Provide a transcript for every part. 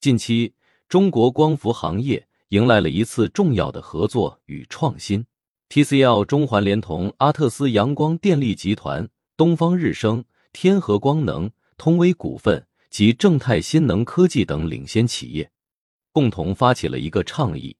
近期，中国光伏行业迎来了一次重要的合作与创新。TCL 中环联同阿特斯阳光电力集团、东方日升、天合光能、通威股份及正泰新能科技等领先企业，共同发起了一个倡议，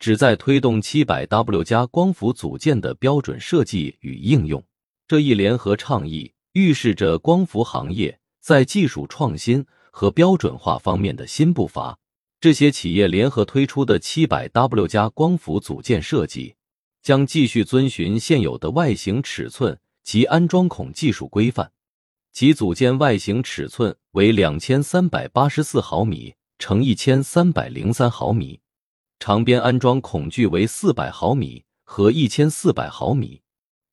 旨在推动 700W 加光伏组件的标准设计与应用。这一联合倡议预示着光伏行业在技术创新。和标准化方面的新步伐，这些企业联合推出的七百 W 加光伏组件设计，将继续遵循现有的外形尺寸及安装孔技术规范。其组件外形尺寸为两千三百八十四毫米乘一千三百零三毫米，长边安装孔距为四百毫米和一千四百毫米，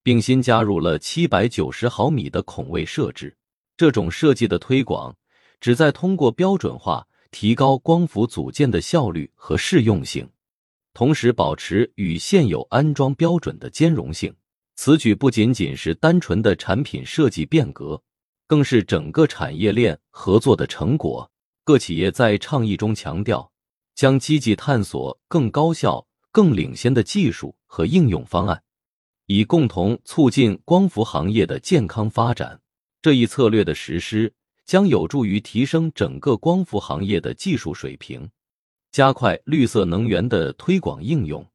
并新加入了七百九十毫米的孔位设置。这种设计的推广。旨在通过标准化提高光伏组件的效率和适用性，同时保持与现有安装标准的兼容性。此举不仅仅是单纯的产品设计变革，更是整个产业链合作的成果。各企业在倡议中强调，将积极探索更高效、更领先的技术和应用方案，以共同促进光伏行业的健康发展。这一策略的实施。将有助于提升整个光伏行业的技术水平，加快绿色能源的推广应用，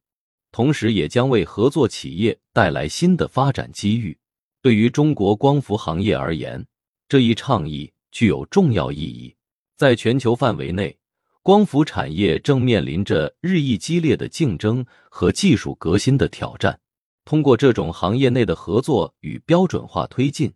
同时也将为合作企业带来新的发展机遇。对于中国光伏行业而言，这一倡议具有重要意义。在全球范围内，光伏产业正面临着日益激烈的竞争和技术革新的挑战。通过这种行业内的合作与标准化推进。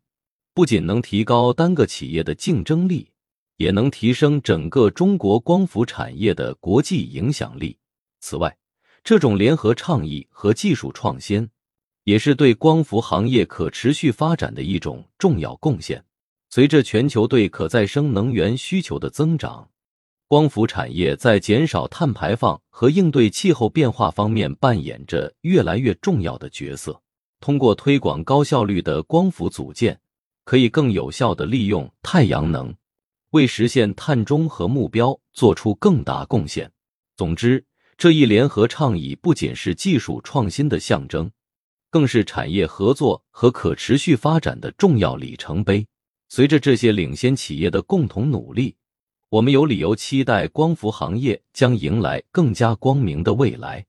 不仅能提高单个企业的竞争力，也能提升整个中国光伏产业的国际影响力。此外，这种联合倡议和技术创新，也是对光伏行业可持续发展的一种重要贡献。随着全球对可再生能源需求的增长，光伏产业在减少碳排放和应对气候变化方面扮演着越来越重要的角色。通过推广高效率的光伏组件。可以更有效的利用太阳能，为实现碳中和目标做出更大贡献。总之，这一联合倡议不仅是技术创新的象征，更是产业合作和可持续发展的重要里程碑。随着这些领先企业的共同努力，我们有理由期待光伏行业将迎来更加光明的未来。